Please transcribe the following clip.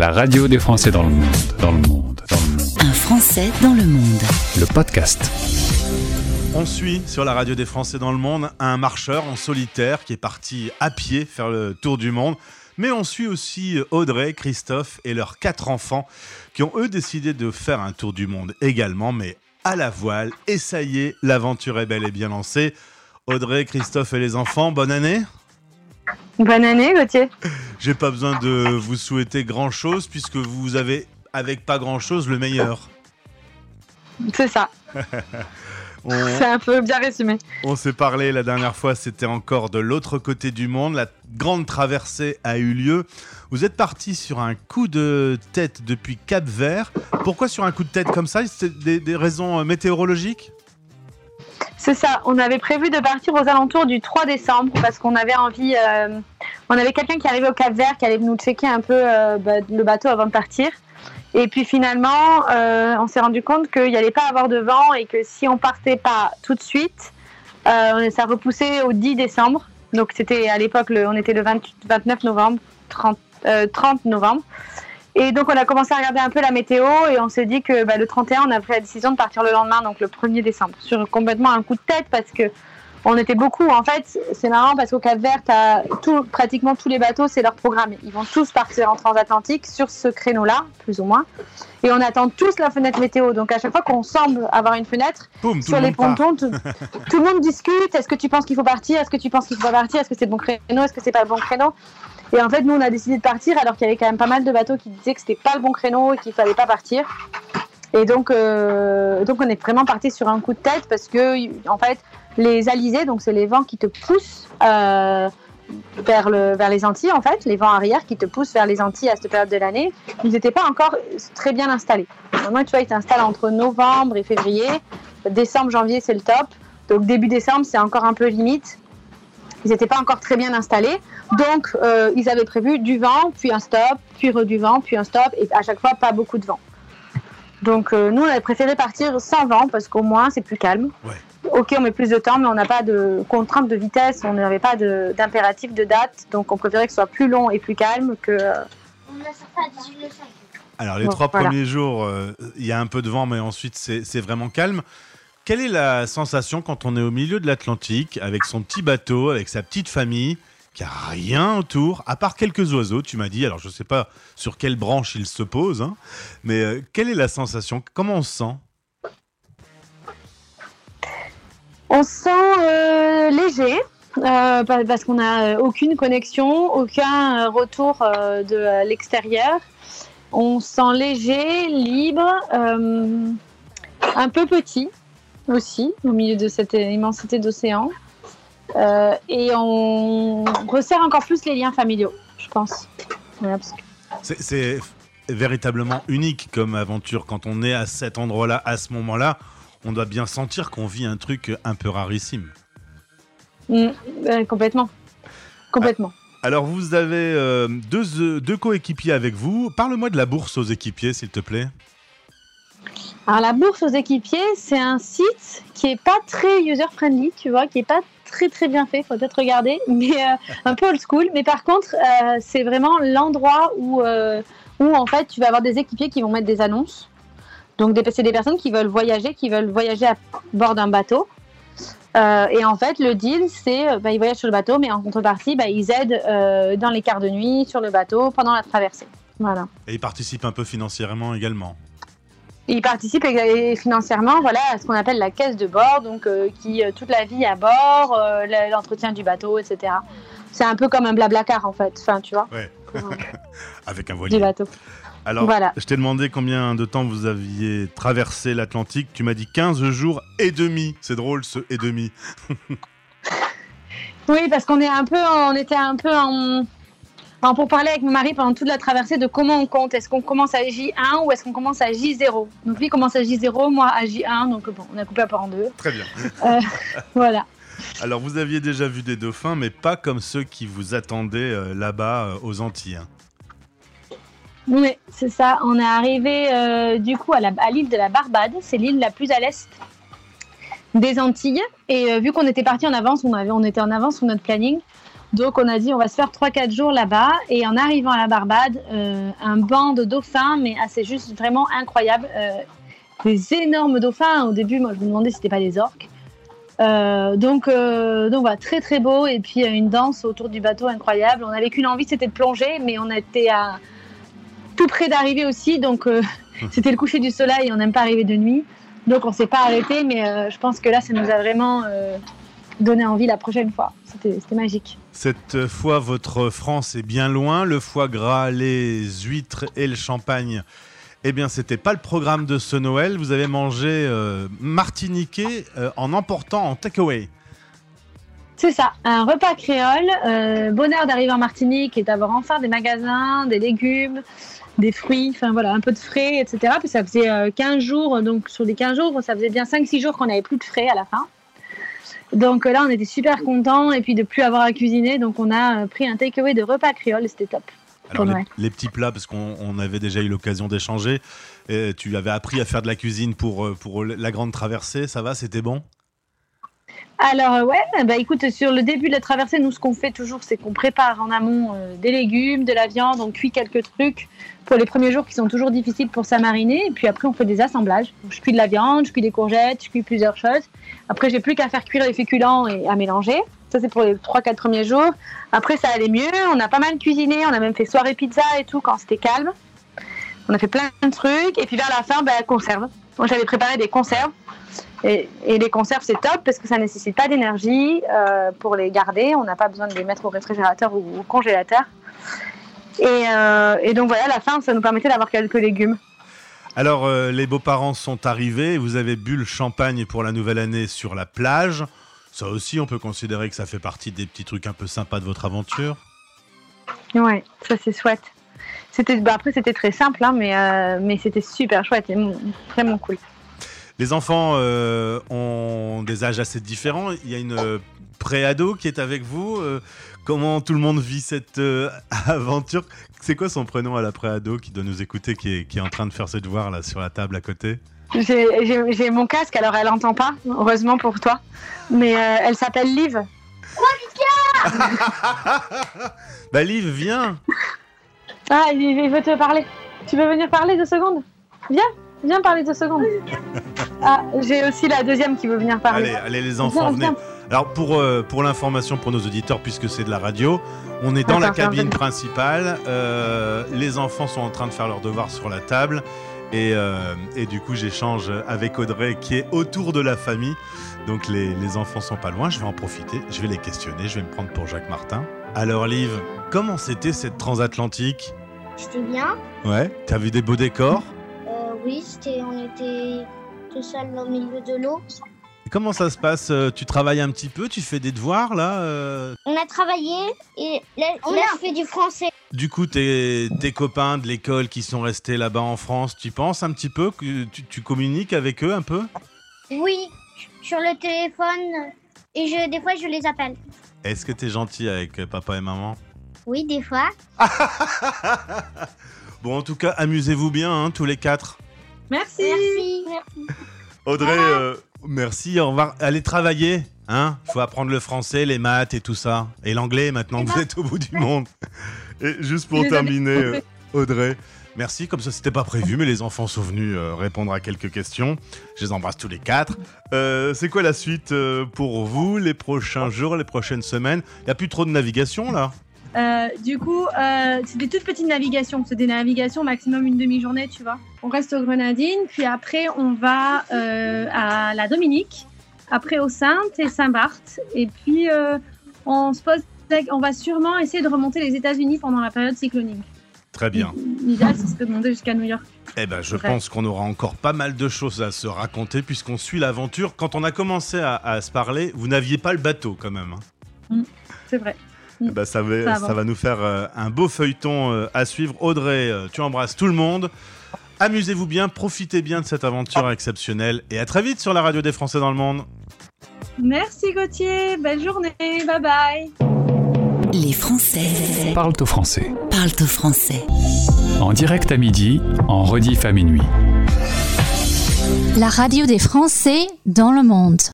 La radio des Français dans le monde, dans le monde, dans le monde. Un Français dans le monde. Le podcast. On suit sur la radio des Français dans le monde un marcheur en solitaire qui est parti à pied faire le tour du monde. Mais on suit aussi Audrey, Christophe et leurs quatre enfants qui ont eux décidé de faire un tour du monde également, mais à la voile. Et ça y est, l'aventure est belle et bien lancée. Audrey, Christophe et les enfants, bonne année Bonne année, Gauthier. J'ai pas besoin de vous souhaiter grand chose puisque vous avez, avec pas grand chose, le meilleur. C'est ça. On, C'est un peu bien résumé. on s'est parlé la dernière fois, c'était encore de l'autre côté du monde. La grande traversée a eu lieu. Vous êtes parti sur un coup de tête depuis Cap Vert. Pourquoi sur un coup de tête comme ça? C'est des, des raisons euh, météorologiques? C'est ça. On avait prévu de partir aux alentours du 3 décembre parce qu'on avait envie. euh, on avait quelqu'un qui arrivait au Cap Vert qui allait nous checker un peu euh, bah, le bateau avant de partir. Et puis finalement, euh, on s'est rendu compte qu'il n'y allait pas avoir de vent et que si on partait pas tout de suite, euh, ça repoussait au 10 décembre. Donc c'était à l'époque, on était le 20 29 novembre, 30, euh, 30 novembre. Et donc on a commencé à regarder un peu la météo et on s'est dit que bah, le 31, on a pris la décision de partir le lendemain, donc le 1er décembre, sur complètement un coup de tête parce que on était beaucoup. En fait, c'est marrant parce qu'au Cap Vert, tout, pratiquement tous les bateaux, c'est leur programme. Ils vont tous partir en transatlantique sur ce créneau-là, plus ou moins. Et on attend tous la fenêtre météo. Donc à chaque fois qu'on semble avoir une fenêtre, Boum, sur le les pontons, tout, tout le monde discute. Est-ce que tu penses qu'il faut partir? Est-ce que tu penses qu'il faut pas partir? Est-ce que c'est le bon créneau? Est-ce que c'est pas le bon créneau? Et en fait, nous, on a décidé de partir alors qu'il y avait quand même pas mal de bateaux qui disaient que c'était pas le bon créneau et qu'il fallait pas partir. Et donc, euh, donc on est vraiment parti sur un coup de tête parce que, en fait, les alizés, donc c'est les vents qui te poussent euh, vers, le, vers les Antilles, en fait, les vents arrière qui te poussent vers les Antilles à cette période de l'année, ils n'étaient pas encore très bien installés. Maintenant, tu vois, ils t'installent entre novembre et février. Décembre, janvier, c'est le top. Donc début décembre, c'est encore un peu limite. Ils n'étaient pas encore très bien installés. Donc, euh, ils avaient prévu du vent, puis un stop, puis re du vent, puis un stop, et à chaque fois, pas beaucoup de vent. Donc, euh, nous, on avait préféré partir sans vent, parce qu'au moins, c'est plus calme. Ouais. Ok, on met plus de temps, mais on n'a pas de contrainte de vitesse, on n'avait pas d'impératif de, date. Donc, on préférait que ce soit plus long et plus calme que. On à 18 le 5. Alors les Bon, trois voilà. premiers jours, euh, il y a un peu de vent, mais ensuite c'est c'est vraiment calme. Quelle est la sensation quand on est au milieu de l'Atlantique, avec son petit bateau, avec sa petite famille, a rien autour, à part quelques oiseaux, tu m'as dit, alors je ne sais pas sur quelle branche ils se posent, hein, mais euh, quelle est la sensation? Comment on se sent? On se sent euh, léger. euh, pa- parce qu'on n'a aucune connexion, aucun retour de l'extérieur. On se sent léger, libre, un peu petit aussi, au milieu de cette immensité d'océan. Euh, et on resserre encore plus les liens familiaux, je pense. Que- C'est- véritablement unique comme aventure. Quand on est à cet endroit-là, à ce moment-là, on doit bien sentir qu'on vit un truc un peu rarissime. Mm, euh, complètement. Complètement. Alors, vous avez euh, deux, deux coéquipiers avec vous. Parle-moi de la bourse aux équipiers, s'il te plaît. Alors la bourse aux équipiers, c'est un site qui est pas très user friendly, tu vois, qui est pas très très bien fait, faut peut-être regarder, mais euh, un peu old school. Mais par contre, euh, c'est vraiment l'endroit où euh, où en fait tu vas avoir des équipiers qui vont mettre des annonces. Donc c'est des personnes qui veulent voyager, qui veulent voyager à bord d'un bateau. Et en fait, le deal, c'est bah, ils voyagent sur le bateau, mais en contrepartie, bah, ils aident dans les quarts de nuit, sur le bateau, pendant la traversée. Voilà. Et ils participent un peu financièrement également. Ils participent ég- financièrement voilà, à ce qu'on appelle la caisse de bord, donc euh, qui euh, toute la vie à bord, euh, l'entretien du bateau, etc. C'est un peu comme un blablacar en fait, enfin tu vois, Ouais. Avec un du voilier. bateau. Alors, Voilà. je t'ai demandé combien de temps vous aviez traversé l'Atlantique. Tu m'as dit 15 jours et demi. C'est drôle ce et demi. Oui, parce qu'on est un peu, on était un peu en, pour parler avec mon mari pendant toute la traversée de comment on compte. Est-ce qu'on commence à J1 ou est-ce qu'on commence à J0 Donc lui commence à J0, moi à J1, donc bon, on a coupé un peu en deux. Très bien. Voilà. Alors, vous aviez déjà vu des dauphins, mais pas comme ceux qui vous attendaient euh, là-bas euh, aux Antilles. hein. Oui, c'est ça. On est arrivé euh, du coup à la- à l'île de la Barbade. C'est l'île la plus à l'est des Antilles. Et euh, vu qu'on était parti en avance, on, avait, on était en avance sur notre planning, Donc on a dit on va se faire 3-4 jours là-bas et en arrivant à la Barbade, euh, un banc de dauphins, mais ah, c'est juste vraiment incroyable. Euh, des énormes dauphins. Au début, moi je me demandais si c'était pas des orques. Euh, donc, donc voilà, très très beau et puis une danse autour du bateau incroyable. On avait qu'une envie, c'était de plonger, mais on était à tout près d'arriver aussi, donc euh, c'était le coucher du soleil. On n'aime pas arriver de nuit, donc on s'est pas arrêté. Mais je pense que là, ça nous a vraiment euh, donné envie la prochaine fois. C'était magique. Cette fois, votre France est bien loin. Le foie gras, les huîtres et le champagne. Eh bien, c'était pas le programme de ce Noël. Vous avez mangé euh, martiniquais euh, en emportant en takeaway. C'est ça, un repas créole. euh, bonheur d'arriver en Martinique et d'avoir enfin des magasins, des légumes, des fruits, enfin voilà, un peu de frais, etc. Puis ça faisait euh, 15 jours, donc sur les 15 jours, ça faisait bien 5-6 jours qu'on n'avait plus de frais à la fin. Donc euh, là, on était super contents et puis de plus avoir à cuisiner. Donc on a euh, pris un takeaway de repas créole c'était top. Alors, les, petits plats, parce qu'on on avait déjà eu l'occasion d'échanger. Tu avais appris à faire de la cuisine pour, euh, pour la grande traversée. Ça va, c'était bon? Alors euh, ouais, bah écoute, sur le début de la traversée, nous ce qu'on fait toujours, c'est qu'on prépare en amont euh, des légumes, de la viande, on cuit quelques trucs pour les premiers jours qui sont toujours difficiles pour s'amariner, et puis après on fait des assemblages. Je cuis de la viande, je cuis des courgettes, je cuis plusieurs choses. Après j'ai plus qu'à faire cuire les féculents et à mélanger. Ça c'est pour les 3-4 premiers jours. Après ça allait mieux, on a pas mal cuisiné, on a même fait soirée pizza et tout quand c'était calme. On a fait plein de trucs, et puis vers la fin, bah, conserve. Moi j'avais préparé des conserves. Et, et les conserves, c'est top parce que ça nécessite pas d'énergie euh, pour les garder. On n'a pas besoin de les mettre au réfrigérateur ou au congélateur. Et, euh, et donc voilà, à la fin, ça nous permettait d'avoir quelques légumes. Alors, euh, les beaux-parents sont arrivés. Vous avez bu le champagne pour la nouvelle année sur la plage. Ça aussi, on peut considérer que ça fait partie des petits trucs un peu sympas de votre aventure. Ouais, ça c'est chouette. C'était, bah, après, c'était très simple, hein, mais, mais c'était super chouette et vraiment cool. Les enfants euh, ont des âges assez différents. Il y a une euh, pré-ado qui est avec vous. Euh, comment tout le monde vit cette euh, aventure? C'est quoi son prénom à la pré-ado qui doit nous écouter, qui est, qui est en train de faire ses devoirs là sur la table à côté? J'ai, mon casque, alors elle entend pas, heureusement pour toi. Mais euh, elle s'appelle Liv. Bah Liv, viens Ah, il, il veut te parler. Tu veux venir parler deux secondes? Viens, viens parler deux secondes. Ah, j'ai aussi la deuxième qui veut venir parler. Allez, allez les enfants, venez. Alors pour, euh, pour l'information pour nos auditeurs, puisque c'est de la radio, on est dans la Attends, cabine principale. euh, les enfants sont en train de faire leurs devoirs sur la table. Et, euh, et du coup, j'échange avec Audrey qui est autour de la famille. Donc les, les enfants sont pas loin. Je vais en profiter. Je vais les questionner. Je vais me prendre pour Jacques Martin. Alors, Liv, comment c'était cette transatlantique? C'était bien. Ouais. T'as vu des beaux décors? Euh, oui, c'était, on était tout seul au milieu de l'eau. Comment ça se passe Euh, Tu travailles un petit peu Tu fais des devoirs là euh On a travaillé et là, On là, a- je fais du français. Du coup, tes, tes copains de l'école qui sont restés là-bas en France, tu penses un petit peu que tu, tu communiques avec eux un peu? Oui, sur le téléphone. Et je, des fois, je les appelle. Est-ce que t'es gentil avec euh, papa et maman? Oui, des fois. Bon, en tout cas, amusez-vous bien, hein, tous les quatre. Merci. Merci. Audrey, euh, merci, au revoir. Allez travailler, hein Faut apprendre le français, les maths et tout ça. Et l'anglais, maintenant que vous êtes au bout du monde. Et juste pour terminer, euh, Audrey, merci. Comme ça, c'était pas prévu, mais les enfants sont venus euh, répondre à quelques questions. Je les embrasse tous les quatre. Euh, c'est quoi la suite pour vous, les prochains jours, les prochaines semaines? Il n'y a plus trop de navigation, là? Euh, du coup, euh, c'est des toutes petites navigations. C'est des navigations maximum une demi-journée, tu vois. On reste aux Grenadines, puis après on va euh, à la Dominique, après aux Saintes et Saint-Barth, et puis on se pose, on va sûrement essayer de remonter les États-Unis pendant la période cyclonique. Très bien. L'idéal, ce serait de monter jusqu'à New York. Eh ben, je pense qu'on aura encore pas mal de choses à se raconter puisqu'on suit l'aventure. Quand on a commencé à, à se parler, vous n'aviez pas le bateau quand même. hein. C'est vrai. Eh ben, ça, va, Ça va nous faire euh, un beau feuilleton euh, à suivre. Audrey, euh, tu embrasses tout le monde. Amusez-vous bien, profitez bien de cette aventure exceptionnelle et à très vite sur la radio des Français dans le monde. Merci Gauthier, belle journée, bye bye. Les Français Parle au français. parlent au français. En direct à midi, en rediff à minuit. La radio des Français dans le monde.